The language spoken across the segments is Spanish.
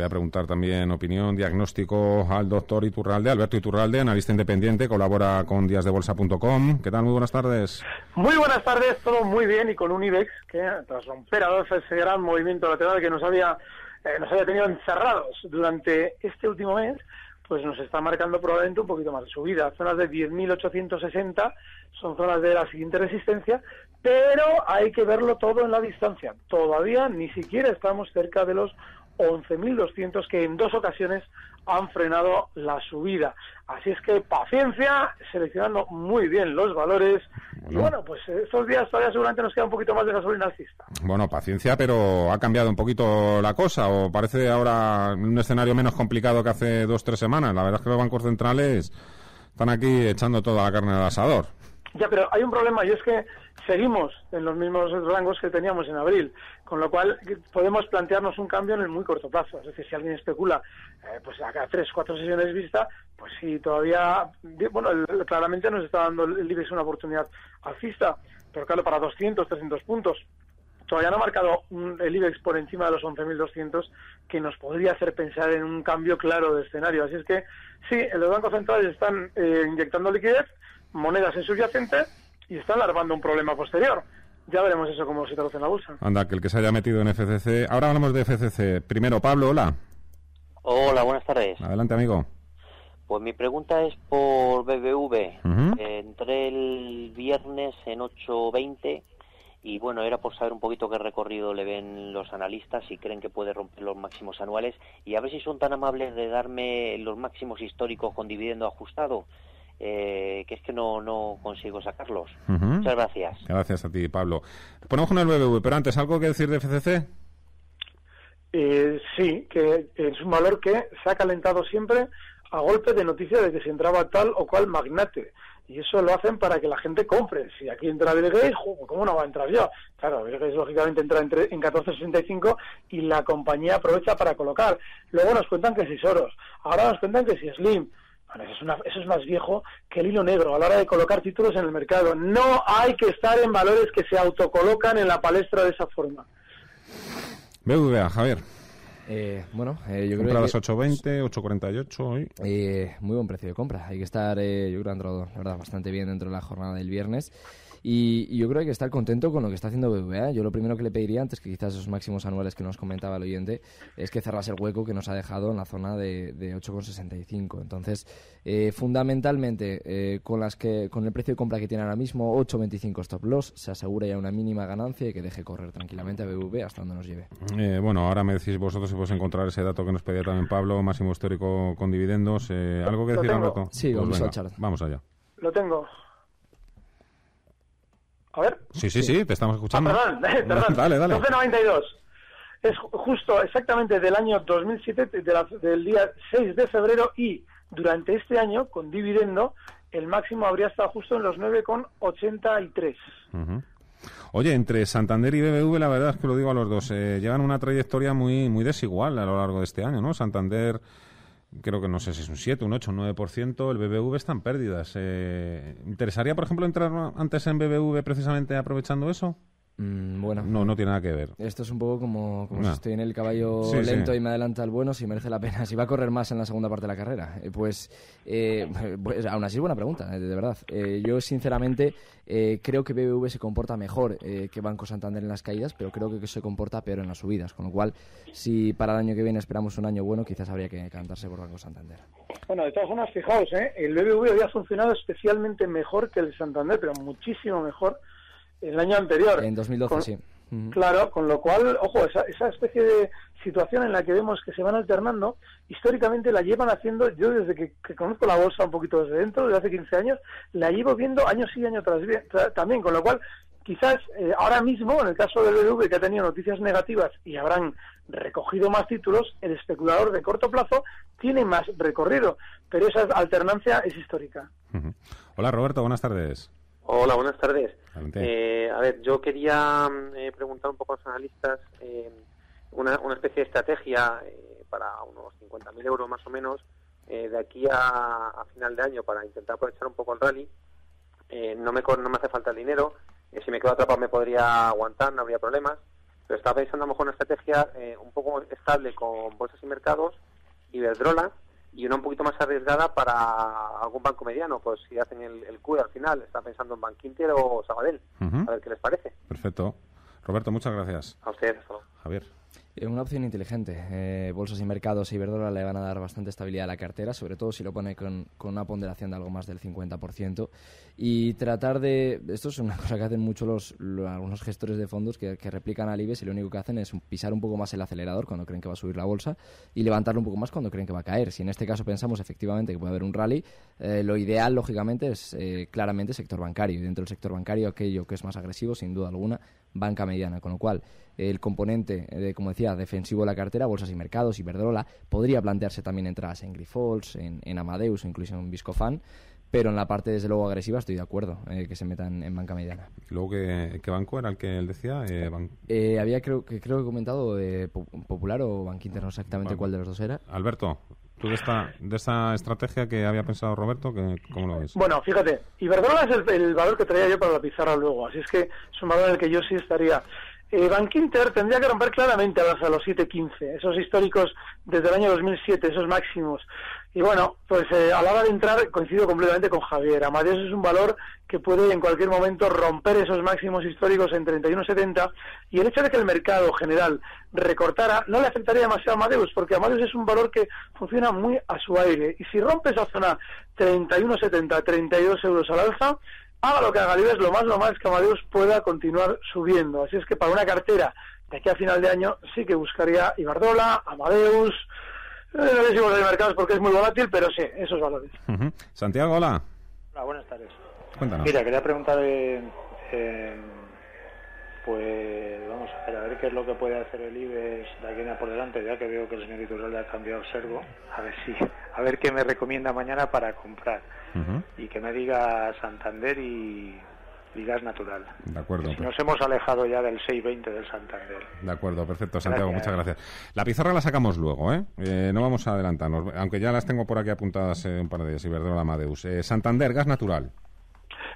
Voy a preguntar también opinión, diagnóstico al doctor Iturralde, Alberto Iturralde, analista independiente, colabora con díasdebolsa.com. ¿Qué tal? Muy buenas tardes. Muy buenas tardes, todo muy bien y con un IBEX que tras romper a dos ese gran movimiento lateral que nos había, eh, nos había tenido encerrados durante este último mes, pues nos está marcando probablemente un poquito más de subida. Zonas de 10.860 son zonas de la siguiente resistencia, pero hay que verlo todo en la distancia. Todavía ni siquiera estamos cerca de los 11.200 que en dos ocasiones han frenado la subida. Así es que paciencia, seleccionando muy bien los valores. Y bueno, pues estos días todavía seguramente nos queda un poquito más de gasolina alcista. Bueno, paciencia, pero ha cambiado un poquito la cosa, o parece ahora un escenario menos complicado que hace dos, tres semanas. La verdad es que los bancos centrales están aquí echando toda la carne al asador. Ya, pero hay un problema y es que seguimos en los mismos rangos que teníamos en abril, con lo cual podemos plantearnos un cambio en el muy corto plazo. Es decir, si alguien especula, eh, pues acá tres, cuatro sesiones vista, pues sí, todavía, bueno, claramente nos está dando el IBEX una oportunidad alcista, pero claro, para 200, 300 puntos. Todavía no ha marcado el IBEX por encima de los 11.200 que nos podría hacer pensar en un cambio claro de escenario. Así es que sí, los bancos centrales están eh, inyectando liquidez, monedas en subyacente y están alarmando un problema posterior. Ya veremos eso cómo se traduce en la bolsa. Anda, que el que se haya metido en FCC. Ahora hablamos de FCC. Primero, Pablo, hola. Hola, buenas tardes. Adelante, amigo. Pues mi pregunta es por BBV. entré el viernes en 8.20 y bueno, era por saber un poquito qué recorrido le ven los analistas, si creen que puede romper los máximos anuales y a ver si son tan amables de darme los máximos históricos con dividendo ajustado eh, que es que no, no consigo sacarlos. Muchas gracias. Gracias a ti, Pablo. Ponemos con el BBV, pero antes, ¿algo que decir de FCC? Eh, sí, que es un valor que se ha calentado siempre a golpe de noticia de que se entraba tal o cual magnate. Y eso lo hacen para que la gente compre. Si aquí entra Bill Gates, ¿cómo no va a entrar yo? Claro, Bill Gates lógicamente entra en, en 14.65 y la compañía aprovecha para colocar. Luego nos cuentan que si Soros, ahora nos cuentan que si Slim, eso, es más viejo que el hilo negro a la hora de colocar títulos en el mercado. No hay que estar en valores que se autocolocan en la palestra de esa forma. BVA, Javier. Eh, bueno, eh, yo creo que... 8.20, 8.48 hoy. Eh, muy buen precio de compra. Hay que estar, eh, yo creo entrado la verdad, bastante bien dentro de la jornada del viernes. Y, yo creo que hay que estar contento con lo que está haciendo BBVA. Yo lo primero que le pediría, antes que quizás esos máximos anuales que nos comentaba el oyente, es que cerrase el hueco que nos ha dejado en la zona de, de 8,65. Entonces, eh, fundamentalmente, eh, con, las que, con el precio de compra que tiene ahora mismo, 8,25 stop loss, se asegura ya una mínima ganancia y que deje correr tranquilamente a BBVA hasta donde nos lleve. Eh, bueno, ahora me decís vosotros si podéis encontrar ese dato que nos pedía también Pablo, máximo histórico con dividendos. ¿Algo que decir, Alberto? Sí, pues vamos, a vamos allá. Lo tengo. A ver. Sí, sí, sí, te estamos escuchando. Ah, perdón, perdón. dale, dale. 12.92. Es justo exactamente del año 2007, del día 6 de febrero y durante este año, con dividendo, el máximo habría estado justo en los 9,83. Oye, entre Santander y BBV, la verdad es que lo digo a los dos, eh, llevan una trayectoria muy, muy desigual a lo largo de este año, ¿no? Santander creo que no sé si es un 7, un 8, un 9%, el BBV está en pérdidas. Eh, ¿Interesaría, por ejemplo, entrar antes en BBV precisamente aprovechando eso? Mm, bueno. No, no tiene nada que ver. Esto es un poco como, como si estoy en el caballo lento y me adelanta el bueno, si merece la pena, si va a correr más en la segunda parte de la carrera. Eh, pues, eh, pues, aún así es buena pregunta, eh, de verdad. yo, sinceramente, creo que BBV se comporta mejor que Banco Santander en las caídas, pero creo que se comporta peor en las subidas. Con lo cual, si para el año que viene esperamos un año bueno, quizás habría que cantarse por Banco Santander. Bueno, de todas formas, fijaos, el BBV había funcionado especialmente mejor que el Santander, pero muchísimo mejor el año anterior. En 2012, sí. Claro, con lo cual, ojo, esa, esa especie de situación en la que vemos que se van alternando, históricamente la llevan haciendo, yo desde que, conozco la bolsa un poquito desde dentro, desde hace 15 años, la llevo viendo año sí, año tras, también, con lo cual, quizás eh, ahora mismo, en el caso del BBV, que ha tenido noticias negativas y habrán recogido más títulos, el especulador de corto plazo tiene más recorrido, pero esa alternancia es histórica. Hola Roberto, buenas tardes. Hola, buenas tardes. Eh, a ver, yo quería eh, preguntar un poco a los analistas eh, una, una, especie de estrategia para unos 50.000 euros más o menos de aquí a, final de año para intentar aprovechar un poco el rally. no, me, no me hace falta el dinero. si me quedo atrapado me podría aguantar, no habría problemas. Pero estaba pensando a lo mejor una estrategia un poco estable con bolsas y mercados, Iberdrola, y una un poquito más arriesgada para algún banco mediano, pues si hacen el, el al final, está pensando en Bankinter o Sabadell, a ver qué les parece. Perfecto. Roberto, muchas gracias. A ustedes, Javier. Eh, una opción inteligente. Eh, bolsas y mercados y Iberdrola le van a dar bastante estabilidad a la cartera, sobre todo si lo pone con, con, una ponderación de algo más del 50%. Y tratar de... Esto es una cosa que hacen mucho los, algunos gestores de fondos que, replican al IBEX y lo único que hacen es pisar un poco más el acelerador cuando creen que va a subir la bolsa y levantarlo un poco más cuando creen que va a caer. Si en este caso pensamos efectivamente que puede haber un rally, eh, lo ideal, lógicamente, es claramente sector bancario. Y dentro del sector bancario, aquello que es más agresivo, sin duda alguna, banca mediana. Con lo cual, el componente, de, como decía, defensivo de la cartera, bolsas y mercados, y Iberdrola, podría plantearse también entradas en Grifols, en, en Amadeus, incluso en Viscofan, pero en la parte, desde luego, agresiva estoy de acuerdo eh, que se metan en banca mediana. Luego, ¿qué, banco era el que él decía? Eh, eh, había, creo que creo que comentado, Popular o Bank Inter, no exactamente cuál de los dos era. Alberto, de esta, de esta estrategia que había pensado Roberto, que, ¿cómo lo ves? Bueno, fíjate, Iberdrola es el, valor que traía yo para la pizarra luego, así es que es un valor en el que yo sí estaría eh, Bankinter tendría que romper claramente a los, 7.15, esos históricos desde el año 2007, esos máximos. Y bueno, pues eh, a la hora de entrar coincido completamente con Javier. Amadeus es un valor que puede en cualquier momento romper esos máximos históricos en 31.70 y el hecho de que el mercado general recortara no le afectaría demasiado a Amadeus porque Amadeus es un valor que funciona muy a su aire y si rompe esa zona 31.70, 32 euros al alza, haga lo que haga Libes, lo más lo más que Amadeus pueda continuar subiendo. Así es que para una cartera de aquí a final de año sí que buscaría Ibardola, Amadeus, no decimos de mercados porque es muy volátil, pero sí, esos valores. Santiago, hola. Hola, buenas tardes. Cuéntanos. Mira, quería preguntar, pues vamos a ver, a ver qué es lo que puede hacer el IBEX de aquí en por delante, ya que veo que el señor Iturralde ha cambiado observo, a ver si, a ver qué me recomienda mañana para comprar y que me diga Santander y, gas natural. De acuerdo. nos hemos alejado ya del 620 del Santander. De acuerdo, perfecto, Santiago, muchas gracias. La pizarra la sacamos luego, ¿eh? ¿eh? no vamos a adelantarnos, aunque ya las tengo por aquí apuntadas eh, un par de días, Iberdrola Amadeus. Eh, Santander, gas natural.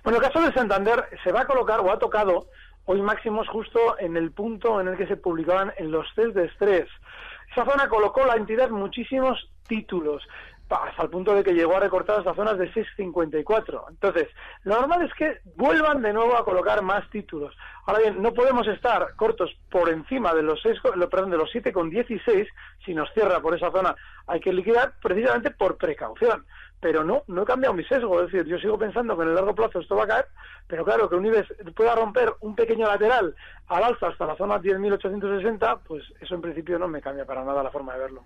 Bueno, el caso de Santander se va a colocar o ha tocado hoy máximos justo en el punto en el que se publicaban en los test de estrés. Esa zona colocó la entidad muchísimos títulos hasta el punto de que llegó a recortar hasta zonas de 6.54. Entonces, lo normal es que vuelvan de nuevo a colocar más títulos. Ahora bien, no podemos estar cortos por encima de los 6, perdón, de los 7,16. Si nos cierra por esa zona, hay que liquidar precisamente por precaución pero no, no he cambiado mi sesgo, es decir, yo sigo pensando que en el largo plazo esto va a caer, pero claro, que un IBEX pueda romper un pequeño lateral al alza hasta la zona 10.860, pues eso en principio no me cambia para nada la forma de verlo.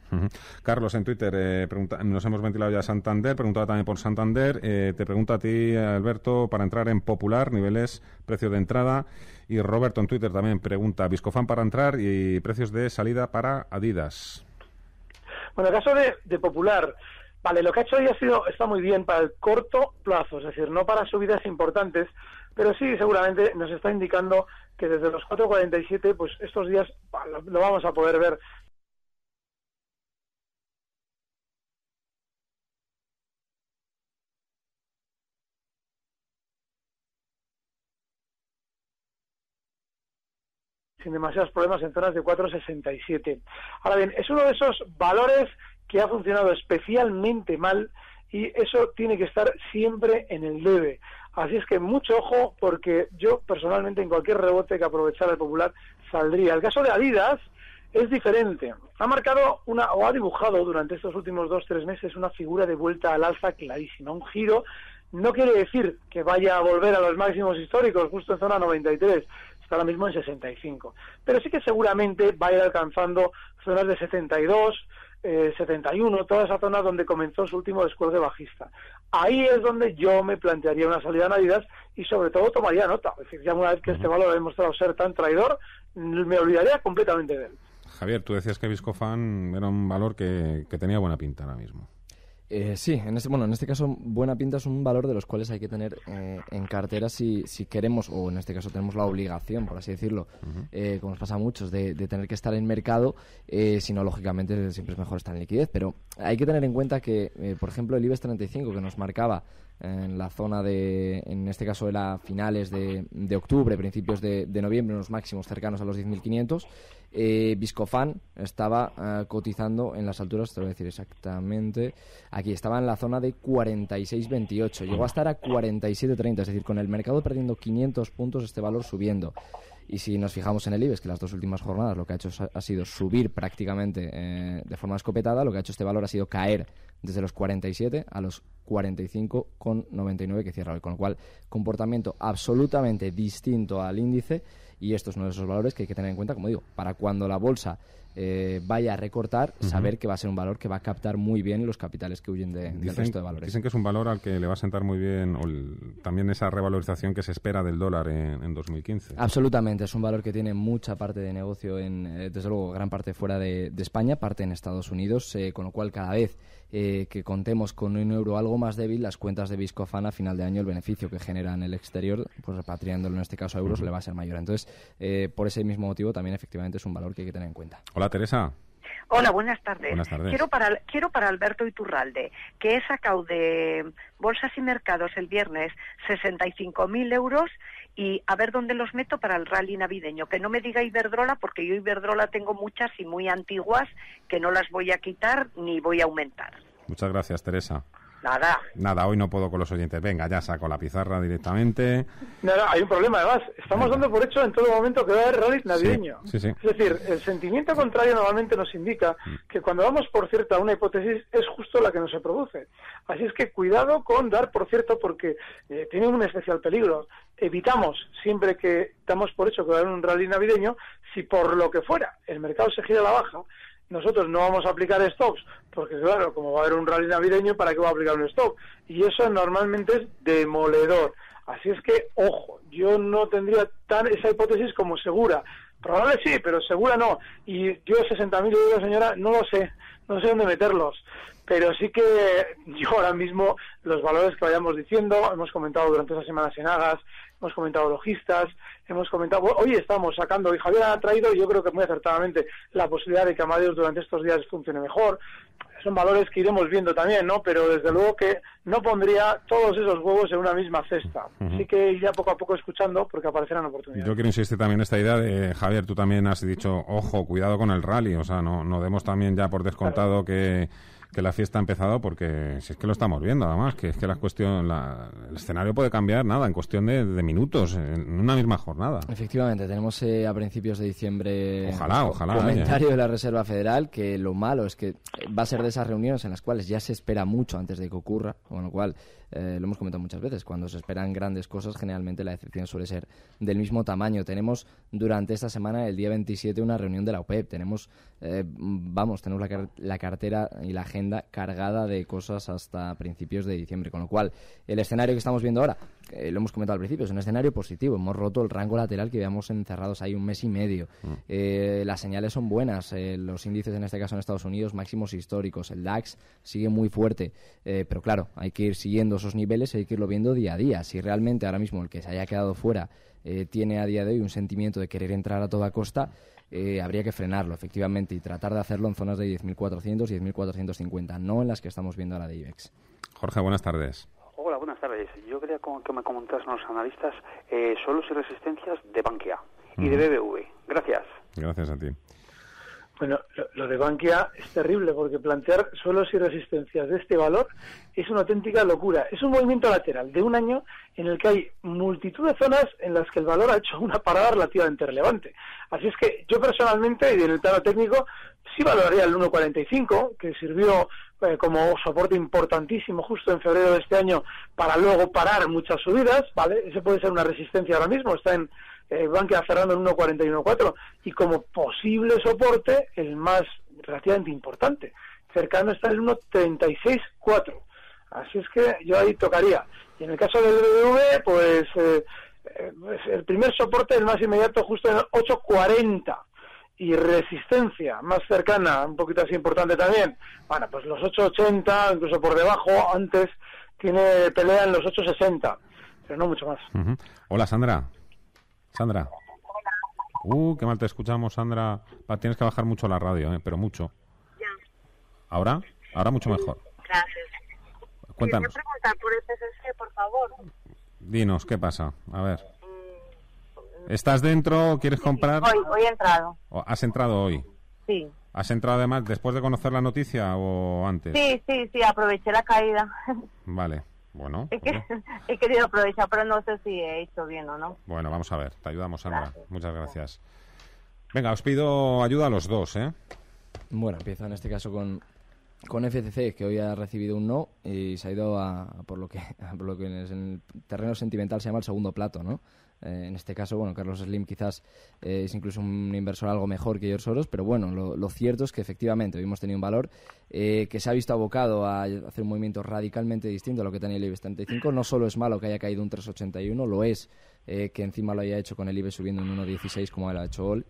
Carlos, en Twitter, eh, nos hemos ventilado ya Santander, preguntaba también por Santander, eh, te pregunta a ti, Alberto, para entrar en Popular, niveles, precio de entrada, y Roberto en Twitter también pregunta, Viscofan para entrar y precios de salida para Adidas. Bueno, el caso de, de Popular, Vale, lo que ha hecho hoy ha sido, está muy bien para el corto plazo, es decir, no para subidas importantes, pero sí seguramente nos está indicando que desde los 4.47, pues estos días lo vamos a poder ver sin demasiados problemas en zonas de 4,67. Ahora bien, es uno de esos valores que ha funcionado especialmente mal y eso tiene que estar siempre en el debe. Así es que mucho ojo porque yo personalmente en cualquier rebote que aprovechara el popular saldría. El caso de Adidas es diferente. Ha marcado una o ha dibujado durante estos últimos dos tres meses una figura de vuelta al alza clarísima, un giro. No quiere decir que vaya a volver a los máximos históricos justo en zona 93, está ahora mismo en 65, pero sí que seguramente va a ir alcanzando zonas de 72, eh, 71, toda esa zona donde comenzó su último descuelgue bajista. Ahí es donde yo me plantearía una salida a Navidad y sobre todo tomaría nota. Es decir, ya una vez que este valor ha demostrado ser tan traidor, me olvidaría completamente de él. Javier, tú decías que Viscofan era un valor que, que tenía buena pinta ahora mismo. Eh, sí, en este, bueno, en este caso buena pinta es un valor de los cuales hay que tener eh, en cartera si, si queremos, o en este caso tenemos la obligación, por así decirlo, eh, como nos pasa a muchos, de, tener que estar en mercado, si no, lógicamente siempre es mejor estar en liquidez, pero hay que tener en cuenta que, por ejemplo, el IBEX 35 que nos marcaba en la zona de, en este caso era finales de, de octubre, principios de, de noviembre, unos máximos cercanos a los 10.500, eh, Viscofan estaba eh, cotizando en las alturas, te voy a decir exactamente, aquí estaba en la zona de 46.28, llegó a estar a 47.30, es decir, con el mercado perdiendo 500 puntos, este valor subiendo. Y si nos fijamos en el IBEX, que las dos últimas jornadas lo que ha hecho ha sido subir prácticamente eh, de forma escopetada, lo que ha hecho este valor ha sido caer desde los 47 a los 45,99 que cierra hoy. Con lo cual, comportamiento absolutamente distinto al índice y esto es uno de esos valores que hay que tener en cuenta, como digo, para cuando la bolsa eh, vaya a recortar, saber que va a ser un valor que va a captar muy bien los capitales que huyen de, del resto de valores. Dicen que es un valor al que le va a sentar muy bien también esa revalorización que se espera del dólar en, 2015. Absolutamente, es un valor que tiene mucha parte de negocio, en, eh, desde luego, gran parte fuera de, España, parte en Estados Unidos, eh, con lo cual cada vez eh, que contemos con un euro algo más débil, las cuentas de Viscofan a final de año, el beneficio que genera en el exterior, pues repatriándolo en este caso a euros, le va a ser mayor. Entonces, eh, por ese mismo motivo, también efectivamente es un valor que hay que tener en cuenta. Hola, Teresa. Hola, buenas tardes. Quiero para, quiero para Alberto Iturralde, que he sacado de Bolsas y Mercados el viernes 65.000 euros y a ver dónde los meto para el rally navideño. Que no me diga Iberdrola, porque yo Iberdrola tengo muchas y muy antiguas que no las voy a quitar ni voy a aumentar. Muchas gracias, Teresa. Nada. Nada, hoy no puedo con los oyentes. Venga, ya saco la pizarra directamente. Nada, hay un problema además. Estamos dando por hecho en todo momento que va a haber rally navideño. Sí, sí, Es decir, el sentimiento contrario normalmente nos indica mm. que cuando damos por cierta una hipótesis es justo la que no se produce. Así es que cuidado con dar por cierto porque eh, tiene un especial peligro. Evitamos siempre que damos por hecho que va a haber un rally navideño si por lo que fuera el mercado se gira a la baja nosotros no vamos a aplicar stops, porque claro, como va a haber un rally navideño, ¿para qué va a aplicar un stop? Y eso normalmente es demoledor. Así es que, ojo, yo no tendría tan esa hipótesis como segura. Probable sí, pero segura no. Y yo 60.000 euros, señora, no lo sé, no sé dónde meterlos. Pero sí que yo ahora mismo los valores que vayamos diciendo, hemos comentado durante esas semanas en Agas, hemos comentado logistas, hemos comentado, hoy estamos sacando, y Javier ha traído, yo creo que muy acertadamente, la posibilidad de que Amadeus durante estos días funcione mejor. Son valores que iremos viendo también, ¿no? Pero desde luego que no pondría todos esos huevos en una misma cesta. Así que iría poco a poco escuchando porque aparecerán oportunidades. Yo quiero insistir también en esta idea de, Javier, tú también has dicho, ojo, cuidado con el rally, o sea, no, no demos también ya por descontado que que la fiesta ha empezado porque si es que lo estamos viendo además que es que la cuestión el escenario puede cambiar nada en cuestión de, minutos en una misma jornada. Efectivamente tenemos eh, a principios de diciembre ojalá ojalá comentario de la Reserva Federal que lo malo es que va a ser de esas reuniones en las cuales ya se espera mucho antes de que ocurra con lo cual eh, lo hemos comentado muchas veces, cuando se esperan grandes cosas, generalmente la decepción suele ser del mismo tamaño. Tenemos durante esta semana, el día 27, una reunión de la OPEP. Tenemos, eh, vamos, tenemos la, cartera y la agenda cargada de cosas hasta principios de diciembre, con lo cual el escenario que estamos viendo ahora, lo hemos comentado al principio, es un escenario positivo. Hemos roto el rango lateral que habíamos encerrados ahí un mes y medio. Mm. Eh, las señales son buenas. los índices, en este caso en Estados Unidos, máximos históricos. El DAX sigue muy fuerte. pero claro, hay que ir siguiendo esos niveles hay que irlo viendo día a día. Si realmente ahora mismo el que se haya quedado fuera eh, tiene a día de hoy un sentimiento de querer entrar a toda costa, eh, habría que frenarlo, efectivamente, y tratar de hacerlo en zonas de 10.400 y 10.450, no en las que estamos viendo ahora de IBEX. Jorge, buenas tardes. Buenas tardes. Yo quería que me comentasen los analistas eh, solos y resistencias de Bankia y de BBV. Gracias. Gracias a ti. Bueno, lo, de Bankia es terrible porque plantear suelos y resistencias de este valor es una auténtica locura. Es un movimiento lateral de un año en el que hay multitud de zonas en las que el valor ha hecho una parada relativamente relevante. Así es que yo personalmente, y en el plano técnico, sí valoraría el 1.45, que sirvió eh, como soporte importantísimo justo en febrero de este año para luego parar muchas subidas, ¿vale? Ese puede ser una resistencia ahora mismo, está en eh, Bankia cerrando en 1.41.4 y como posible soporte el más relativamente importante. Cercano está el 1.36.4. Así es que yo ahí tocaría. Y en el caso del BBV, pues, eh, pues el primer soporte, el más inmediato, justo en el 8.40 y resistencia más cercana, un poquito así importante también, bueno, pues los 8.80, incluso por debajo, antes tiene pelea en los 8.60, pero no mucho más. Hola Sandra. Sandra. Uh, qué mal te escuchamos, Sandra. tienes que bajar mucho la radio, ¿eh? pero mucho. Ya. ¿Ahora? Ahora mucho mejor. Gracias. Cuéntanos. preguntar por el PSC, por favor. Dinos, ¿qué pasa? A ver. Mm, ¿Estás dentro? ¿Quieres comprar? Hoy, hoy he entrado. ¿Has entrado hoy? Sí. ¿Has entrado además después de conocer la noticia o antes? Sí, sí, sí, aproveché la caída. Vale. Bueno, he querido aprovechar, pero no sé si he hecho bien o no. Bueno, vamos a ver. Te ayudamos, Sandra. Muchas gracias. Venga, os pido ayuda a los dos, ¿eh? Bueno, empiezo en este caso con, con FCC, que hoy ha recibido un no y se ha ido a, por lo que, por lo que en el terreno sentimental se llama el segundo plato, ¿no? Eh, en este caso, bueno, Carlos Slim quizás eh, es incluso un inversor algo mejor que George Soros, pero bueno, lo, cierto es que efectivamente hoy hemos tenido un valor eh, que se ha visto abocado a hacer un movimiento radicalmente distinto a lo que tenía el IBEX 35. No solo es malo que haya caído un 3,81, lo es que encima lo haya hecho con el IBEX subiendo un 1,16 como él ha hecho hoy.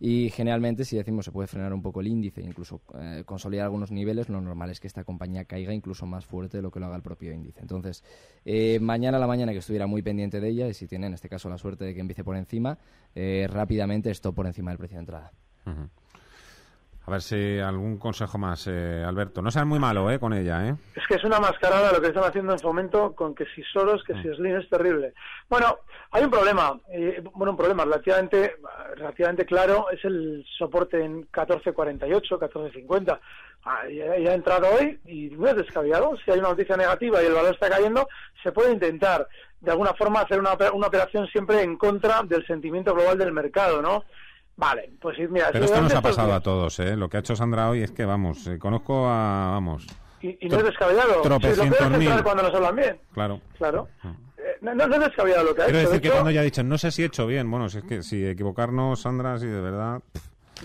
Y generalmente, si decimos se puede frenar un poco el índice, incluso eh, consolidar algunos niveles, lo normal es que esta compañía caiga incluso más fuerte de lo que lo haga el propio índice. Entonces, eh, mañana a la mañana que estuviera muy pendiente de ella, y si tiene en este caso la suerte de que empiece por encima, eh, rápidamente esto por encima del precio de entrada. A ver si algún consejo más, eh, Alberto. No seas muy malo, ¿eh? Con ella, ¿eh? Es que es una mascarada lo que están haciendo en fomento con que si Soros, que si. Slim es terrible. Bueno, hay un problema. Eh, bueno, un problema relativamente, relativamente claro es el soporte en 14.48, 14.50. Ah, ya, ha entrado hoy y no es descabellado. Si hay una noticia negativa y el valor está cayendo, se puede intentar de alguna forma hacer una, una operación siempre en contra del sentimiento global del mercado, ¿no? Vale, pues mira... Pero esto nos ha pasado a todos, ¿eh? Lo que ha hecho Sandra hoy es que, vamos, eh, conozco a, vamos... Y, no es descabellado. Tropecientos mil. cuando nos hablan bien. Claro. Claro. Eh, no, no, es descabellado lo que ha Quiero hecho. decir que cuando ya ha dicho, no sé si he hecho bien, bueno, si es que si equivocarnos, Sandra, si de verdad...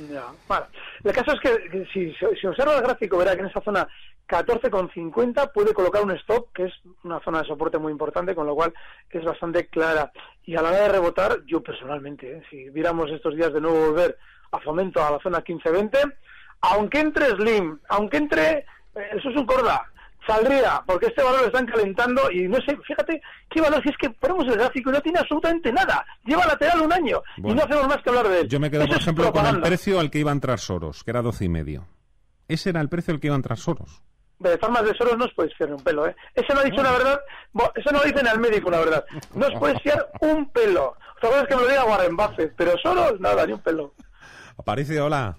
Ya, bueno. El caso es que, si, si observa el gráfico verá que en esa zona 14,50 puede colocar un stop, que es una zona de soporte muy importante, con lo cual es bastante clara. Y a la hora de rebotar, yo personalmente, ¿eh? si viéramos estos días de nuevo volver a fomento a la zona 15-20, aunque entre Slim, aunque entre, eh, eso es un corda, saldría, porque este valor lo están calentando y no sé, fíjate qué valor, si es que ponemos el gráfico y no tiene absolutamente nada, lleva lateral un año y no hacemos más que hablar de él. Yo me quedo, por ejemplo, con el precio al que iba a entrar Soros, que era 12 y medio. Ese era el precio al que iba a entrar Soros de formas de Soros no os podéis fiar un pelo, ¿eh? Eso no ha dicho la verdad, eso no lo dicen al médico, la verdad. No os podéis fiar un pelo. O que me lo diga Warren Buffett, pero Soros, nada, ni un pelo. Aparicio, hola.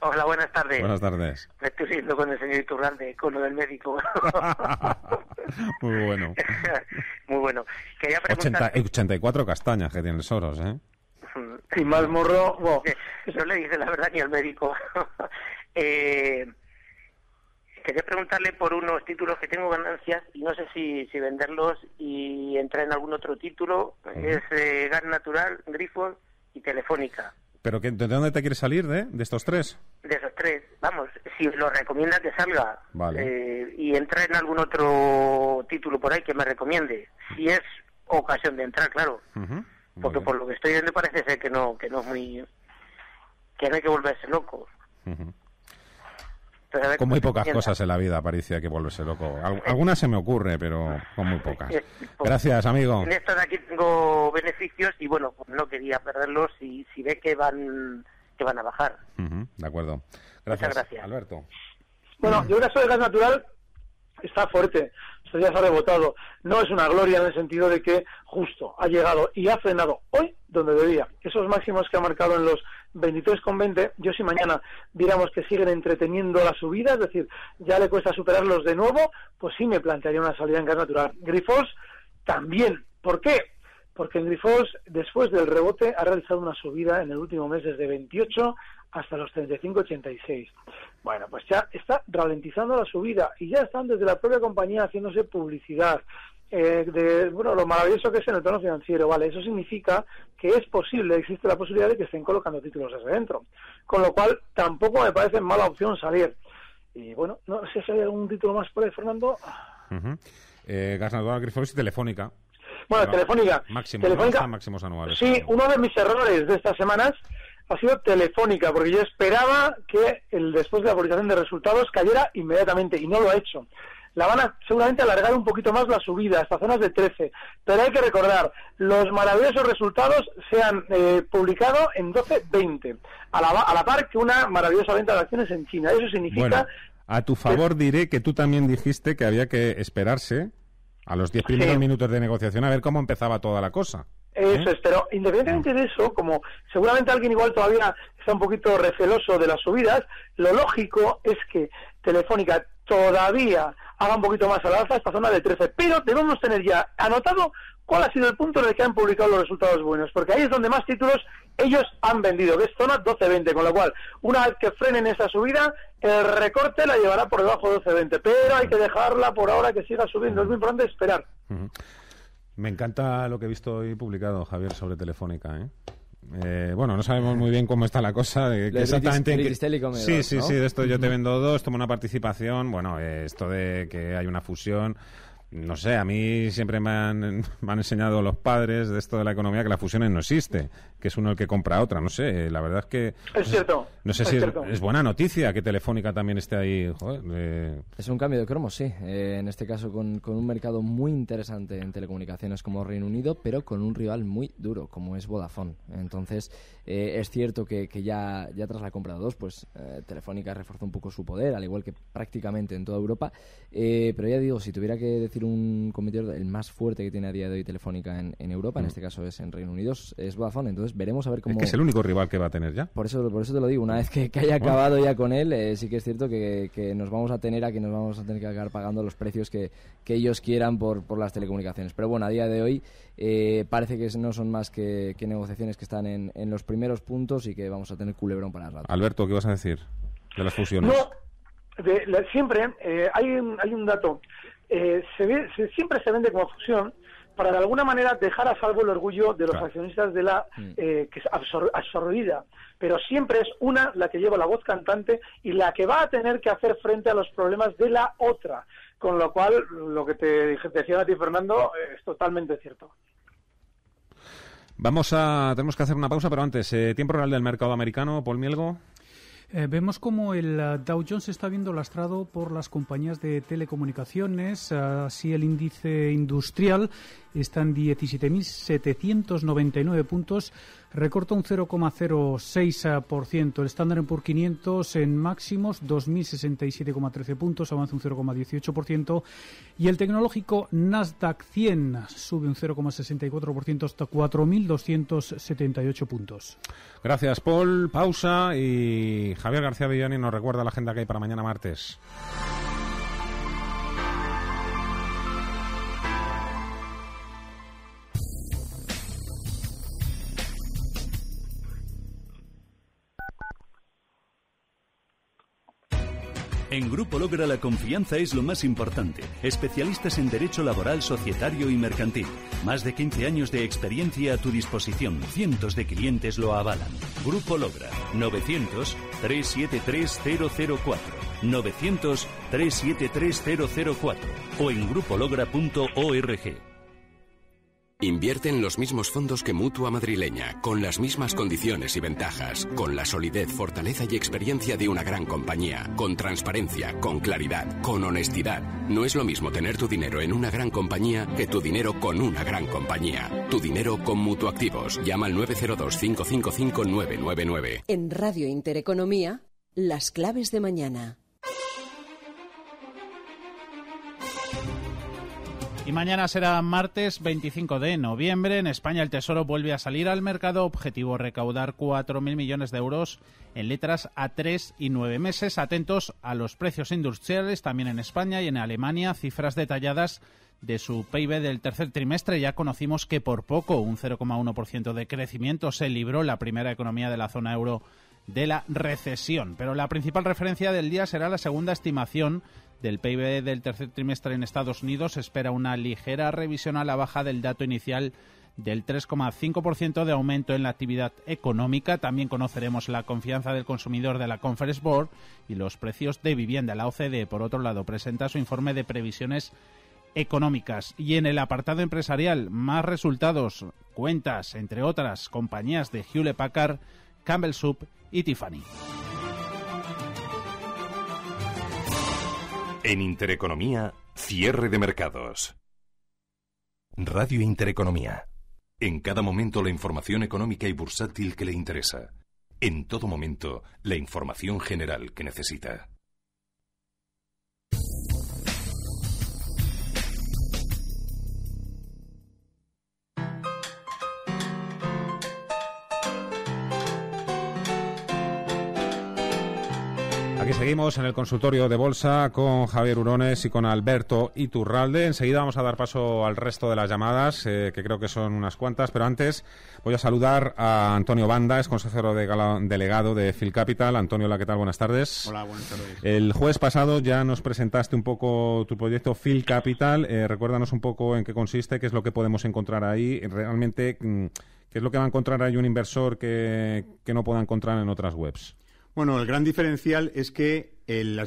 Hola, buenas tardes. Buenas tardes. Me estoy siguiendo con el señor Iturralde, con lo del médico. Muy bueno. Muy bueno. Quería preguntar... 84 castañas que tiene Soros, ¿eh? Y más morro... No le dice la verdad ni al médico. eh quería preguntarle por unos títulos que tengo ganancias y no sé si, si venderlos y entrar en algún otro título. Es eh, Gas Natural, Grifo y Telefónica. ¿Pero que, de dónde te quieres salir, de, de estos tres? De esos tres. Vamos, si lo recomienda que salga eh, y entrar en algún otro título por ahí que me recomiende. Si es ocasión de entrar, claro. Porque por lo que estoy viendo parece ser que no, que no es muy... que no hay que volverse loco. Con muy pocas cosas en la vida parecía que volverse loco. Algunas se me ocurre, pero con muy pocas. Gracias, amigo. En esto de aquí tengo beneficios y bueno, pues no quería perderlos si, si ve que van que van a bajar. de acuerdo. Gracias, gracias, Alberto. Bueno, yo creo que gas natural está fuerte. Esto ya se ha rebotado. No es una gloria en el sentido de que justo ha llegado y ha frenado hoy donde debía. Esos máximos que ha marcado en los 23,20, yo si mañana viéramos que siguen entreteniendo la subida, es decir, ya le cuesta superarlos de nuevo, pues sí me plantearía una salida en gas natural. Grifos también. ¿Por qué? Porque en Grifos, después del rebote, ha realizado una subida en el último mes desde 28 hasta los 35,86. Bueno, pues ya está ralentizando la subida y ya están desde la propia compañía haciéndose publicidad. Eh, de bueno lo maravilloso que es en el tono financiero, vale, eso significa que es posible, existe la posibilidad de que estén colocando títulos desde dentro, con lo cual tampoco me parece mala opción salir. Y bueno, no sé si hay algún título más por ahí, Fernando. eh, gas natural, Grifols y Telefónica. Bueno, Telefónica. Telefónica, máximos anuales. Sí, uno de mis errores de estas semanas ha sido Telefónica, porque yo esperaba que el, después de la publicación de resultados cayera inmediatamente y no lo ha hecho. La van a seguramente alargar un poquito más la subida hasta zonas de 13. Pero hay que recordar, los maravillosos resultados se han eh, publicado en 12.20, a la, a la par que una maravillosa venta de acciones en China. Eso significa... a tu favor diré que tú también dijiste que había que esperarse a los 10 primeros minutos de negociación a ver cómo empezaba toda la cosa. Eso es, pero independientemente de eso, como seguramente alguien igual todavía está un poquito receloso de las subidas, lo lógico es que Telefónica todavía haga un poquito más a la alza esta zona de 13, pero debemos tener ya anotado cuál ha sido el punto en el que han publicado los resultados buenos, porque ahí es donde más títulos ellos han vendido, que es zona 12-20, con lo cual, una vez que frenen esa subida, el recorte la llevará por debajo de 12-20, pero hay que dejarla por ahora que siga subiendo, es muy importante esperar. Me encanta lo que he visto hoy publicado, Javier, sobre Telefónica, ¿eh? Eh, bueno, no sabemos muy bien cómo está la cosa. De, exactamente sí, sí, sí. De esto yo te vendo dos, tomo una participación. Bueno, eh, esto de que hay una fusión no sé, a mí siempre me han, me han, enseñado los padres de esto de la economía que la fusión no existe, que es uno el que compra otra. No sé, la verdad es que. Es cierto. No sé si es, buena noticia que Telefónica también esté ahí. Es un cambio de cromo, sí. Eh, en este caso, con, con, un mercado muy interesante en telecomunicaciones como Reino Unido, pero con un rival muy duro como es Vodafone. Entonces, eh, es cierto que, que, ya, ya tras la compra de dos, pues eh, Telefónica reforzó un poco su poder, al igual que prácticamente en toda Europa. pero ya digo, si tuviera que decir un competidor, el más fuerte que tiene a día de hoy Telefónica en, en Europa, en mm. este caso es en Reino Unido, es Vodafone. Entonces, veremos a ver cómo. Es que es el único rival que va a tener ya. Por eso, por eso te lo digo, una vez que, haya acabado ya con él, eh, sí que es cierto que, que, nos vamos a tener a que nos vamos a tener que acabar pagando los precios que, que ellos quieran por, por las telecomunicaciones. Pero bueno, a día de hoy eh, parece que no son más que, negociaciones que están en, en, los primeros puntos y que vamos a tener culebrón para rato. Alberto, ¿qué vas a decir de las fusiones? No, siempre eh, hay, hay un dato. Se ve, siempre se vende como fusión para de alguna manera dejar a salvo el orgullo de los accionistas de la mm. eh, que es absorbida. Pero siempre es una la que lleva la voz cantante y la que va a tener que hacer frente a los problemas de la otra. Con lo cual, lo que te, te decía a ti, Fernando, es totalmente cierto. Vamos a, tenemos que hacer una pausa, pero antes, eh, tiempo real del mercado americano, Paul Mielgo. Eh, vemos como el uh, Dow Jones está viendo lastrado por las compañías de telecomunicaciones, así el índice industrial está en 17.799 puntos, recorta un 0,06%. El Standard Poor's 500 en máximos, 2.067,13 puntos, avanza un 0,18%. Y el tecnológico Nasdaq 100 sube un 0,64% hasta 4.278 puntos. Gracias, Paul. Pausa y Javier García Villani nos recuerda la agenda que hay para mañana martes. En Grupo Logra la confianza es lo más importante. Especialistas en derecho laboral, societario y mercantil. Más de 15 años de experiencia a tu disposición. Cientos de clientes lo avalan. Grupo Logra 900 373 004 900 373 004 o en grupologra.org. Invierte en los mismos fondos que Mutua Madrileña, con las mismas condiciones y ventajas, con la solidez, fortaleza y experiencia de una gran compañía, con transparencia, con claridad, con honestidad. No es lo mismo tener tu dinero en una gran compañía que tu dinero con una gran compañía. Tu dinero con Mutuactivos. Llama al 902 555 999. En Radio Intereconomía, las claves de mañana. Y mañana será martes 25 de noviembre. En España el Tesoro vuelve a salir al mercado. Objetivo recaudar 4.000 millones de euros en letras a tres y nueve meses. Atentos a los precios industriales también en España y en Alemania. Cifras detalladas de su PIB del tercer trimestre. Ya conocimos que por poco, un 0,1% de crecimiento, se libró la primera economía de la zona euro de la recesión. Pero la principal referencia del día será la segunda estimación del PIB del tercer trimestre en Estados Unidos espera una ligera revisión a la baja del dato inicial del 3,5% de aumento en la actividad económica. También conoceremos la confianza del consumidor de la Conference Board y los precios de vivienda. La OCDE, por otro lado, presenta su informe de previsiones económicas. Y en el apartado empresarial, más resultados, cuentas, entre otras compañías de Hewlett Packard Campbell Soup y Tiffany. En Intereconomía, cierre de mercados. Radio Intereconomía. En cada momento la información económica y bursátil que le interesa. En todo momento la información general que necesita. Seguimos en el consultorio de bolsa con Javier Urones y con Alberto Iturralde. Enseguida vamos a dar paso al resto de las llamadas, eh, que creo que son unas cuantas, pero antes voy a saludar a Antonio Banda, es consejero delegado de Phil Capital. Antonio, hola, ¿qué tal? Buenas tardes. Hola, buenas tardes. El jueves pasado ya nos presentaste un poco tu proyecto Phil Capital. Eh, recuérdanos un poco en qué consiste, qué es lo que podemos encontrar ahí. Realmente, mm, ¿qué es lo que va a encontrar ahí un inversor que, que no pueda encontrar en otras webs? Bueno, el gran diferencial es que el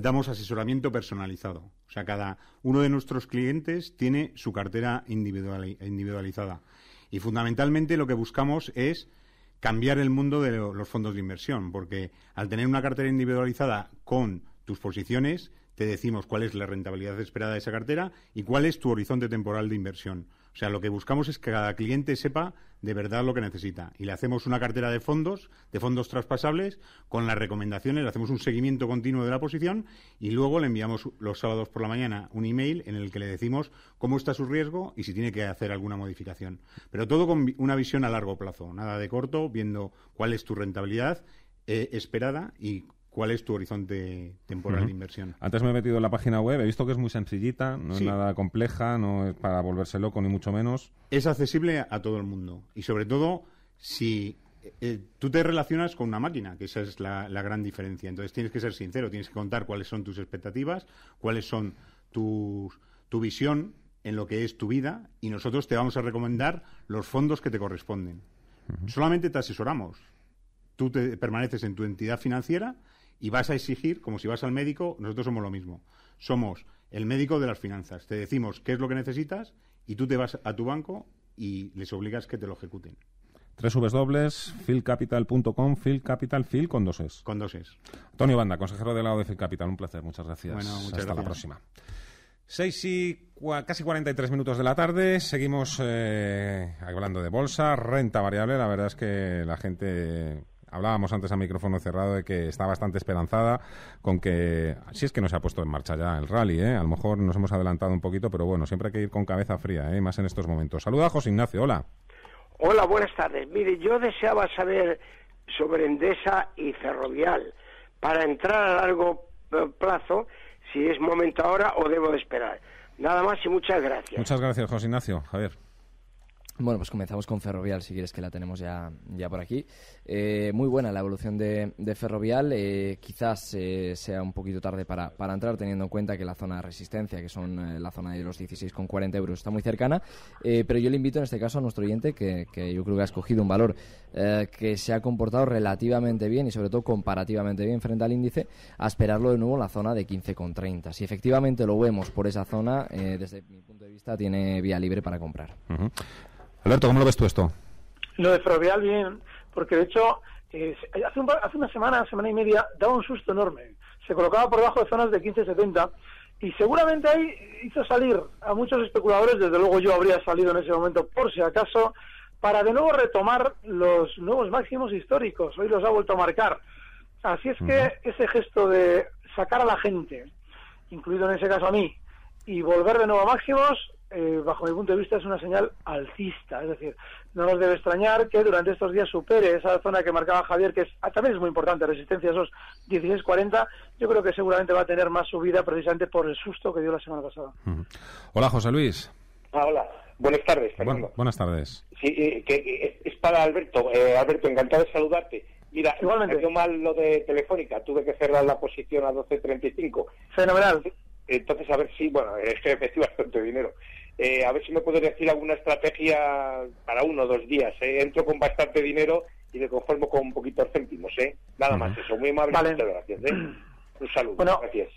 damos asesoramiento personalizado. O sea, cada uno de nuestros clientes tiene su cartera individualizada. Y fundamentalmente lo que buscamos es cambiar el mundo de los fondos de inversión, porque al tener una cartera individualizada con tus posiciones, te decimos cuál es la rentabilidad esperada de esa cartera y cuál es tu horizonte temporal de inversión. O sea, lo que buscamos es que cada cliente sepa de verdad lo que necesita. Y le hacemos una cartera de fondos, de fondos traspasables, con las recomendaciones, le hacemos un seguimiento continuo de la posición y luego le enviamos los sábados por la mañana un email en el que le decimos cómo está su riesgo y si tiene que hacer alguna modificación. Pero todo con una visión a largo plazo, nada de corto, viendo cuál es tu rentabilidad eh, esperada y cuál es tu horizonte temporal de inversión. Antes me he metido en la página web, he visto que es muy sencillita, no es nada compleja, no es para volverse loco ni mucho menos. Es accesible a todo el mundo y sobre todo si eh, tú te relacionas con una máquina, que esa es la, gran diferencia. Entonces tienes que ser sincero, tienes que contar cuáles son tus expectativas, cuáles son tus, tu visión en lo que es tu vida y nosotros te vamos a recomendar los fondos que te corresponden. Solamente te asesoramos. Tú te permaneces en tu entidad financiera y vas a exigir, como si vas al médico, nosotros somos lo mismo. Somos el médico de las finanzas. Te decimos qué es lo que necesitas y tú te vas a tu banco y les obligas que te lo ejecuten. Tres dobles, filcapital.com, filcapital, fil con dos es. Con dos es. Antonio Banda, consejero del lado de Filcapital, un placer, muchas gracias. Bueno, muchas Hasta la próxima. Seis y casi 43 minutos de la tarde, seguimos eh, hablando de bolsa, renta variable, la verdad es que la gente hablábamos antes a micrófono cerrado de que está bastante esperanzada con que, si es que no se ha puesto en marcha ya el rally, ¿eh? a lo mejor nos hemos adelantado un poquito, pero bueno, siempre hay que ir con cabeza fría, ¿eh? más en estos momentos. Saluda a José Ignacio, hola. Hola, buenas tardes. Mire, yo deseaba saber sobre Endesa y Ferrovial para entrar a largo plazo, si es momento ahora o debo de esperar. Nada más y muchas gracias. Muchas gracias, José Ignacio. Javier. Bueno, pues comenzamos con Ferrovial, si quieres que la tenemos ya, ya por aquí. Eh, muy buena la evolución de, Ferrovial. Eh, quizás eh, sea un poquito tarde para, para, entrar, teniendo en cuenta que la zona de resistencia, que son la zona de los 16,40 euros, está muy cercana. pero yo le invito en este caso a nuestro oyente, que, yo creo que ha escogido un valor que se ha comportado relativamente bien y sobre todo comparativamente bien frente al índice, a esperarlo de nuevo en la zona de 15,30. Si efectivamente lo vemos por esa zona, desde mi punto de vista, tiene vía libre para comprar. Alberto, ¿cómo lo ves tú esto? Lo de Ferrovial bien, porque de hecho hace, hace una semana, semana y media, daba un susto enorme. Se colocaba por debajo de zonas de 15-70 y seguramente ahí hizo salir a muchos especuladores, desde luego yo habría salido en ese momento por si acaso, para de nuevo retomar los nuevos máximos históricos. Hoy los ha vuelto a marcar. Así es que ese gesto de sacar a la gente, incluido en ese caso a mí, y volver de nuevo a máximos, eh, bajo mi punto de vista, es una señal alcista. Es decir, no nos debe extrañar que durante estos días supere esa zona que marcaba Javier, que es, ah, también es muy importante, resistencia a esos 16.40. Yo creo que seguramente va a tener más subida precisamente por el susto que dio la semana pasada. Hola, José Luis. Ah, hola. Buenas tardes. buenas tardes. Sí, eh, que, es para Alberto. Eh, Alberto, encantado de saludarte. Mira, Igualmente. me mal lo de Telefónica. Tuve que cerrar la posición a 12.35. Fenomenal. Entonces, a ver si, bueno, es que me bastante dinero. Eh, a ver si me puedes decir alguna estrategia para uno o dos días. ¿eh? Entro con bastante dinero y me conformo con un poquito de céntimos. ¿eh? Nada más eso. Muy amable. Muchas gracias. ¿eh? Un saludo. Bueno, gracias.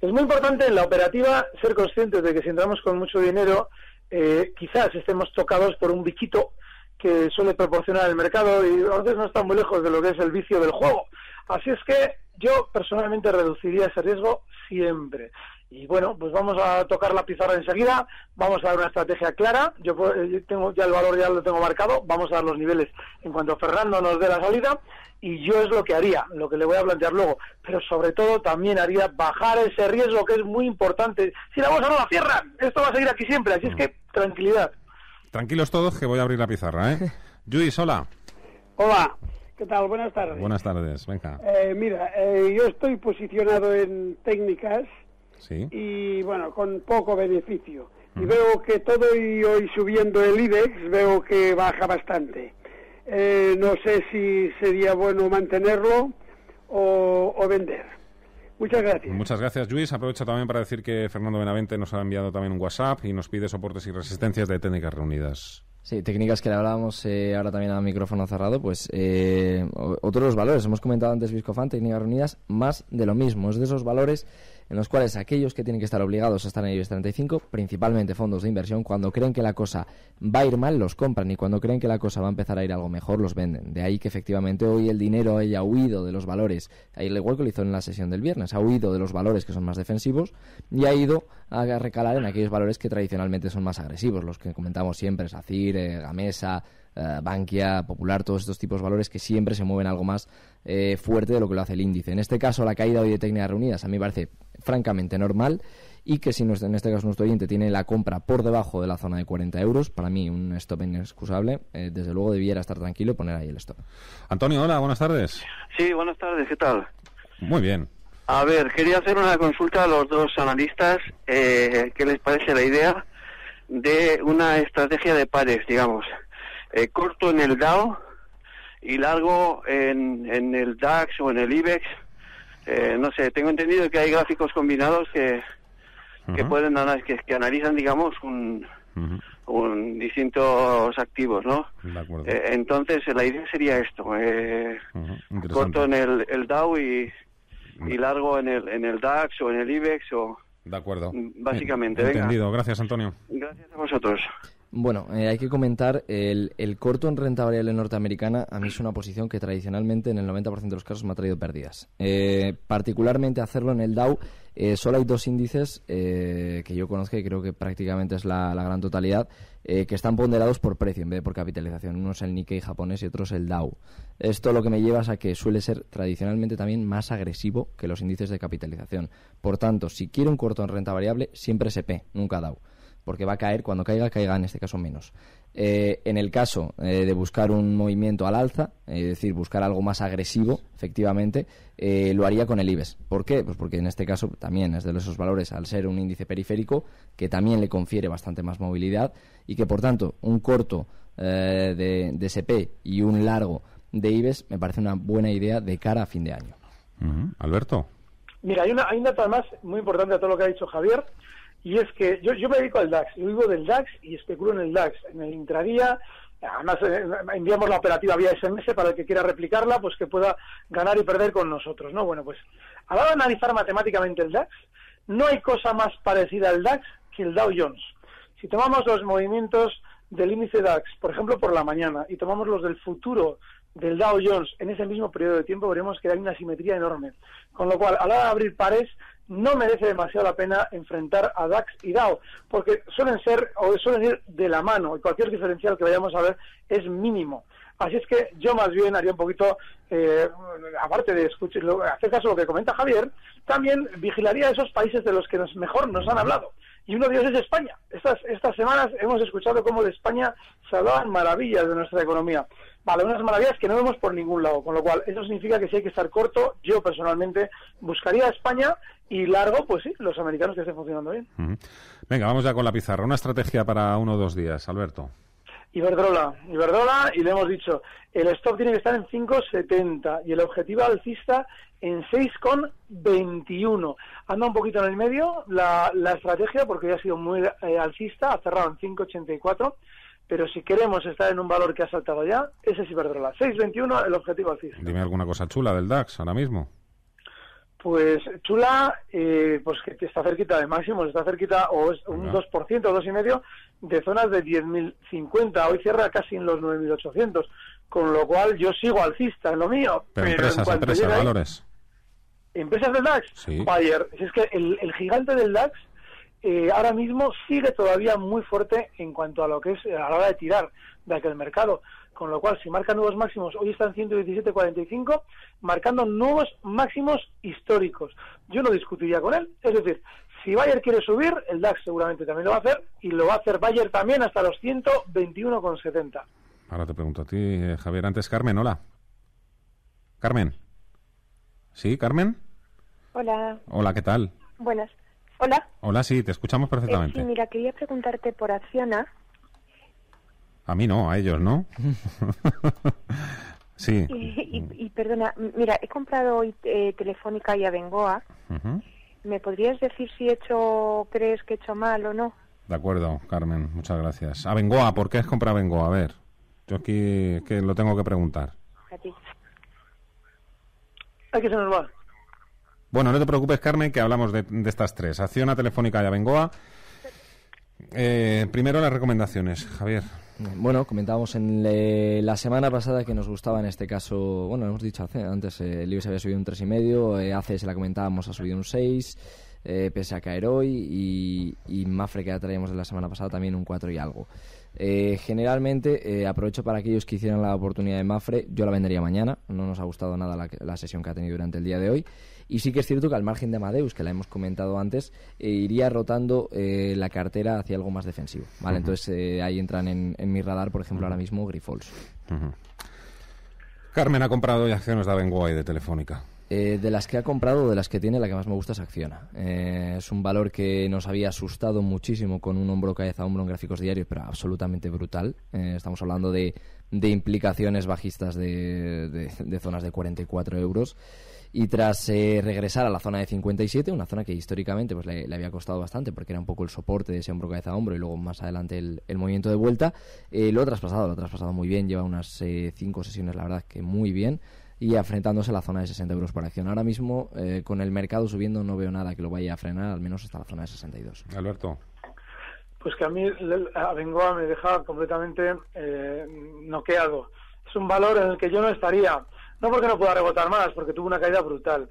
Es muy importante en la operativa ser conscientes de que si entramos con mucho dinero, eh, quizás estemos tocados por un bichito que suele proporcionar el mercado y a veces no está muy lejos de lo que es el vicio del juego. Así es que yo personalmente reduciría ese riesgo siempre. Y bueno, pues vamos a tocar la pizarra enseguida, vamos a dar una estrategia clara, yo, tengo ya el valor, ya lo tengo marcado, vamos a dar los niveles en cuanto Fernando nos dé la salida y yo es lo que haría, lo que le voy a plantear luego, pero sobre todo también haría bajar ese riesgo que es muy importante. Si la bolsa no la cierran, esto va a seguir aquí siempre, así es que tranquilidad. Tranquilos todos que voy a abrir la pizarra, ¿eh? Luis, hola. Hola. ¿Qué tal? Buenas tardes. Buenas tardes, venga. Eh, mira, eh, yo estoy posicionado en técnicas y bueno, con poco beneficio. Y veo que todo y hoy subiendo el IBEX, veo que baja bastante. Eh, no sé si sería bueno mantenerlo o, vender. Muchas gracias. Muchas gracias, Luis. Aprovecho también para decir que Fernando Benavente nos ha enviado también un WhatsApp y nos pide soportes y resistencias de técnicas reunidas. Sí, técnicas que le hablábamos eh, ahora también a micrófono cerrado, pues eh, otros valores. Hemos comentado antes Viscofan, técnicas reunidas, más de lo mismo. Es de esos valores en los cuales aquellos que tienen que estar obligados a estar en el IBEX 35, principalmente fondos de inversión, cuando creen que la cosa va a ir mal, los compran. Y cuando creen que la cosa va a empezar a ir algo mejor, los venden. De ahí que efectivamente hoy el dinero haya huido de los valores, ahí igual que lo hizo en la sesión del viernes, ha huido de los valores que son más defensivos y ha ido a recalar en aquellos valores que tradicionalmente son más agresivos, los que comentamos siempre, SACIR, eh, Gamesa, eh, Bankia, Popular, todos estos tipos de valores que siempre se mueven algo más eh, fuerte de lo que lo hace el índice. En este caso, la caída hoy de técnicas reunidas a mí me parece francamente normal y que si en este caso nuestro oyente tiene la compra por debajo de la zona de 40 euros, para mí un stop inexcusable, eh, desde luego debiera estar tranquilo y poner ahí el stop. Antonio, hola, buenas tardes. Sí, buenas tardes, ¿qué tal? Muy bien. A ver, quería hacer una consulta a los dos analistas, ¿qué les parece la idea de una estrategia de pares, digamos? Eh, corto en el DAO y largo en, en el DAX o en el IBEX. Eh, no sé, tengo entendido que hay gráficos combinados que, que pueden que, que analizan, digamos, un, un distintos activos, ¿no? Eh, entonces, la idea sería esto: corto en el, el DAO y, y largo en el, en el DAX o en el IBEX o. De acuerdo. Básicamente. Entendido. Gracias, Antonio. Gracias a vosotros. Bueno, eh, hay que comentar, el, corto en renta variable norteamericana a mí es una posición que tradicionalmente en el 90% de los casos me ha traído pérdidas. Eh, particularmente hacerlo en el Dow, eh, solo hay dos índices que yo conozco y creo que prácticamente es la, gran totalidad, que están ponderados por precio en vez de por capitalización. Uno es el Nikkei japonés y otro es el Dow. Esto lo que me lleva a que suele ser tradicionalmente también más agresivo que los índices de capitalización. Por tanto, si quiero un corto en renta variable, siempre SP, nunca Dow porque va a caer, cuando caiga, caiga en este caso menos. Eh, en el caso eh, de buscar un movimiento al alza, eh, es decir, buscar algo más agresivo, efectivamente, lo haría con el IBEX. ¿Por qué? Pues porque en este caso también es de esos valores, al ser un índice periférico, que también le confiere bastante más movilidad y que, por tanto, un corto de, de, SP y un largo de IBEX me parece una buena idea de cara a fin de año. Alberto. Mira, hay, una, hay un dato además muy importante a todo lo que ha dicho Javier, y es que yo, yo me dedico al DAX, yo vivo del DAX y especulo en el DAX, en el intradía, además eh, enviamos la operativa vía SMS para el que quiera replicarla, pues que pueda ganar y perder con nosotros, ¿no? Bueno, pues a la hora de analizar matemáticamente el DAX, no hay cosa más parecida al DAX que el Dow Jones. Si tomamos los movimientos del índice DAX, por ejemplo, por la mañana, y tomamos los del futuro del Dow Jones en ese mismo periodo de tiempo, veremos que hay una simetría enorme. Con lo cual, a la hora de abrir pares, no merece demasiado la pena enfrentar a DAX y DAO, porque suelen ser o suelen ir de la mano y cualquier diferencial que vayamos a ver es mínimo. Así es que yo más bien haría un poquito, eh, aparte de escuchar, hacer caso a lo que comenta Javier, también vigilaría esos países de los que nos, mejor nos han hablado. Y uno de ellos es España. Estas, estas semanas hemos escuchado cómo de España se hablaban maravillas de nuestra economía. Vale, unas maravillas que no vemos por ningún lado, con lo cual eso significa que si hay que estar corto, yo personalmente buscaría España y largo, pues sí, los americanos que estén funcionando bien. Venga, vamos ya con la pizarra. Una estrategia para uno o dos días, Alberto. Iberdrola, Iberdrola, y le hemos dicho, el stop tiene que estar en 5,70 y el objetivo alcista en 6,21. Anda un poquito en el medio la, la estrategia porque ya ha sido muy eh, alcista, ha cerrado en 5,84 pero si queremos estar en un valor que ha saltado ya, ese es Iberdrola. 6.21 el objetivo alcista. Dime alguna cosa chula del DAX ahora mismo. Pues Chula, eh, pues que está cerquita de máximos, está cerquita o es un 2%, 2,5% de zonas de 10.050. Hoy cierra casi en los 9.800, con lo cual yo sigo alcista en lo mío. Pero, empresas, empresas, valores. ¿Empresas del DAX? Sí. Bayer. Si es que el, el gigante del DAX eh, ahora mismo sigue todavía muy fuerte en cuanto a lo que es a la hora de tirar de aquel mercado. Con lo cual, si marca nuevos máximos, hoy están 117.45, marcando nuevos máximos históricos. Yo no discutiría con él. Es decir, si Bayer quiere subir, el DAX seguramente también lo va a hacer y lo va a hacer Bayer también hasta los 121,70. Ahora te pregunto a ti, eh, Javier. Antes, Carmen, hola. Carmen. ¿Sí, Carmen? Hola. Hola, ¿qué tal? Buenas. Hola. Hola, sí, te escuchamos perfectamente. Eh, sí, mira, quería preguntarte por Acciona. A mí no, a ellos no. sí. Y, perdona, mira, he comprado hoy eh, Telefónica y Abengoa. ¿Me podrías decir si he hecho, crees que he hecho mal o no? De acuerdo, Carmen, muchas gracias. Abengoa, ¿por qué has comprado Abengoa? A ver, yo aquí que lo tengo que preguntar. A ti. Aquí se nos va. Bueno, no te preocupes, Carmen, que hablamos de, estas tres. Acciona, Telefónica y Abengoa. Eh, primero las recomendaciones, Javier. Bueno, comentábamos en la semana pasada que nos gustaba en este caso, bueno, hemos dicho antes, eh, el IBEX había subido un 3,5, eh, ACE se la comentábamos ha subido un 6, eh, pese a caer hoy, y, y Mafre que ya traíamos de la semana pasada también un 4 y algo. Eh, generalmente, eh, aprovecho para aquellos que hicieran la oportunidad de Mafre, yo la vendería mañana, no nos ha gustado nada la, sesión que ha tenido durante el día de hoy. Y sí que es cierto que al margen de Amadeus, que la hemos comentado antes, eh, iría rotando la cartera hacia algo más defensivo. ¿vale? Entonces ahí entran en, mi radar, por ejemplo, ahora mismo Grifols. Carmen ha comprado ya acciones de Abengoa y de Telefónica. Eh, de las que ha comprado, de las que tiene, la que más me gusta es Acciona. Eh, es un valor que nos había asustado muchísimo con un hombro cabeza a hombro en gráficos diarios, pero absolutamente brutal. Eh, estamos hablando de, de implicaciones bajistas de, de, zonas de 44 euros. Y tras regresar a la zona de 57, una zona que históricamente pues, le, había costado bastante porque era un poco el soporte de ese hombro cabeza a hombro y luego más adelante el, el movimiento de vuelta, lo ha traspasado, lo ha traspasado muy bien. Lleva unas cinco sesiones, la verdad, que muy bien y enfrentándose a la zona de 60 euros por acción. Ahora mismo, eh, con el mercado subiendo, no veo nada que lo vaya a frenar, al menos hasta la zona de 62. Alberto. Pues que a mí Abengoa me deja completamente eh, noqueado. Es un valor en el que yo no estaría, no porque no pueda rebotar más, porque tuvo una caída brutal,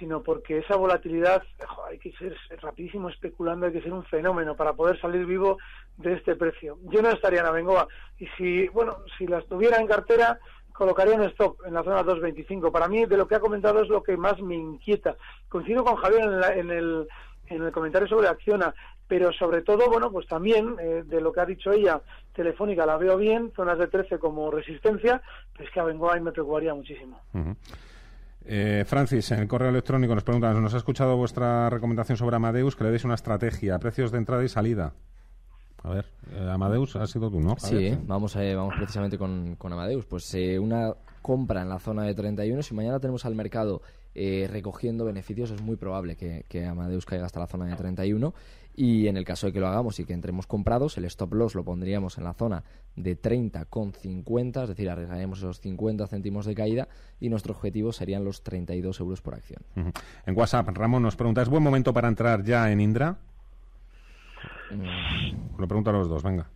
sino porque esa volatilidad, hay que ser rapidísimo especulando, hay que ser un fenómeno para poder salir vivo de este precio. Yo no estaría en Abengoa y si, bueno, si las tuviera en cartera, colocaría un stop en la zona 225. Para mí, de lo que ha comentado, es lo que más me inquieta. Coincido con Javier en, el, en el comentario sobre Acciona, pero sobre todo, bueno, pues también eh, de lo que ha dicho ella, Telefónica la veo bien, zonas de 13 como resistencia, pero es que a Bengoa me preocuparía muchísimo. Eh, Francis, en el correo electrónico nos preguntan, ¿nos ha escuchado vuestra recomendación sobre Amadeus? Que le deis una estrategia, precios de entrada y salida. A ver, eh, Amadeus ha sido tú, ¿no? Sí, vamos, eh, vamos precisamente con, con Amadeus. Pues eh, una compra en la zona de 31, si mañana tenemos al mercado recogiendo beneficios, es muy probable que, que, Amadeus caiga hasta la zona de 31. Y en el caso de que lo hagamos y que entremos comprados, el stop loss lo pondríamos en la zona de 30,50, es decir, arriesgaríamos esos 50 céntimos de caída y nuestro objetivo serían los 32 euros por acción. En WhatsApp, Ramón nos pregunta, ¿es buen momento para entrar ya en Indra? Mm. Lo pregunto a los dos, venga.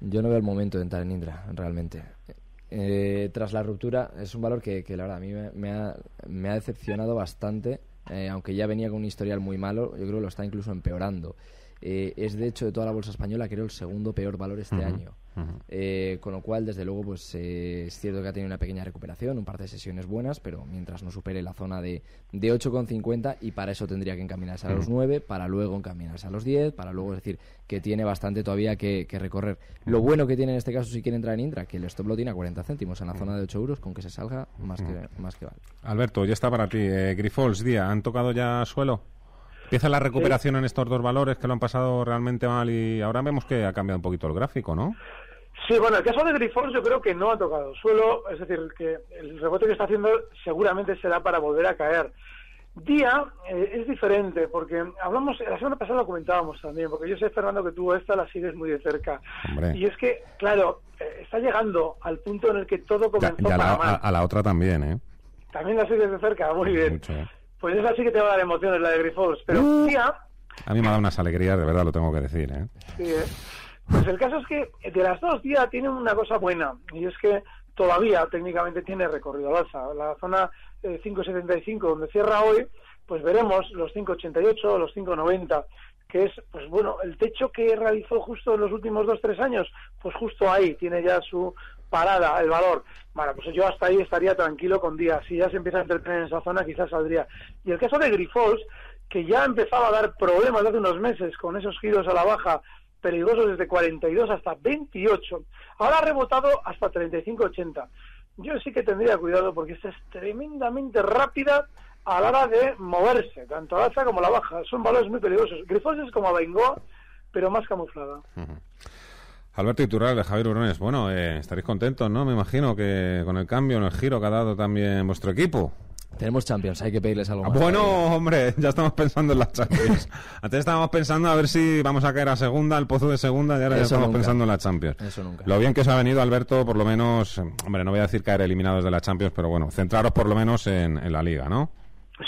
Yo no veo el momento de entrar en Indra, realmente. Eh, tras la ruptura, es un valor que, la verdad a mí me, ha, me ha, decepcionado bastante, eh, aunque ya venía con un historial muy malo, yo creo que lo está incluso empeorando. Eh, es de hecho de toda la bolsa española creo el segundo peor valor este año. Eh, con lo cual, desde luego, pues eh, es cierto que ha tenido una pequeña recuperación, un par de sesiones buenas, pero mientras no supere la zona de, de 8,50 y para eso tendría que encaminarse a los 9, para luego encaminarse a los 10, para luego decir que tiene bastante todavía que, recorrer. Lo bueno que tiene en este caso si quiere entrar en Indra, que el stop lo tiene a 40 céntimos en la zona de 8 euros, con que se salga más, que, más que vale. Alberto, ya está para ti. Grifols, día, ¿han tocado ya suelo? Empieza la recuperación en estos dos valores que lo han pasado realmente mal y ahora vemos que ha cambiado un poquito el gráfico, ¿no? Sí, bueno, el caso de Grifols yo creo que no ha tocado suelo, es decir, que el rebote que está haciendo seguramente será para volver a caer. Día eh, es diferente, porque hablamos, la semana pasada lo comentábamos también, porque yo sé, Fernando, que tú esta la sigues muy de cerca. Y es que, claro, eh, está llegando al punto en el que todo comenzó ya, para a, la otra también, ¿eh? También la sigues de cerca, muy bien. Pues esa sí que te va a dar emociones, la de Grifols. Pero uh. día... A mí me ha dado unas alegrías, de verdad, lo tengo que decir, ¿eh? Sí, ¿eh? Pues el caso es que de las dos días tiene una cosa buena, y es que todavía técnicamente tiene recorrido al alza. La zona 5.75 eh, donde cierra hoy, pues veremos los 5.88 o los 5.90 que es, pues bueno, el techo que realizó justo en los últimos dos, tres años, pues justo ahí tiene ya su parada, el valor. Bueno, pues yo hasta ahí estaría tranquilo con días. Si ya se empieza a entretener en esa zona, quizás saldría. Y el caso de Grifols, que ya empezaba a dar problemas hace unos meses con esos giros a la baja peligrosos desde 42 hasta 28, ahora ha rebotado hasta 35-80. Yo sí que tendría cuidado porque esta es tremendamente rápida a la hora de moverse, tanto la alza como la baja. Son valores muy peligrosos. Grifols es como Bengoa, pero más camuflada. Alberto Iturral, de Javier Urones, bueno, eh, estaréis contentos, ¿no? Me imagino que con el cambio, en el giro que ha dado también vuestro equipo. Tenemos Champions, hay que pedirles algo más. Bueno, hombre, ya estamos pensando en las Champions. Antes estábamos pensando a ver si vamos a caer a segunda, al pozo de segunda, y ahora ya estamos pensando en la Champions. Eso nunca. Lo bien que os ha venido, Alberto, por lo menos, hombre, no voy a decir caer eliminados de la Champions, pero bueno, centraros por lo menos en la Liga, ¿no?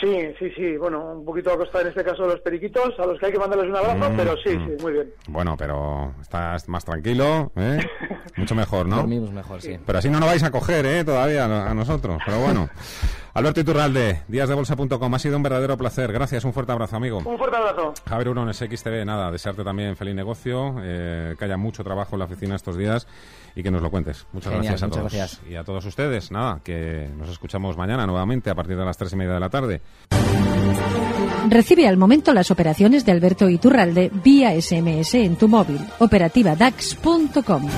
Sí, sí, sí. Bueno, un poquito a costa en este caso de los periquitos, a los que hay que mandarles un abrazo, mm, pero sí, mm. sí, muy bien. Bueno, pero estás más tranquilo, ¿eh? Mucho mejor, ¿no? Dormimos mejor, sí. Pero así no nos vais a coger, ¿eh? Todavía a nosotros. Pero bueno. Alberto Iturralde, díasdebolsa.com. Ha sido un verdadero placer. Gracias, un fuerte abrazo, amigo. Un fuerte abrazo. Javier Urones, XTV, nada, desearte también feliz negocio, eh, que haya mucho trabajo en la oficina estos días y que nos lo cuentes. Muchas gracias a todos. Gracias. Y a todos ustedes, nada, que nos escuchamos mañana nuevamente a partir de las tres y media de la tarde. Recibe al momento las operaciones de Alberto Iturralde vía SMS en tu móvil. Operativa DAX.com.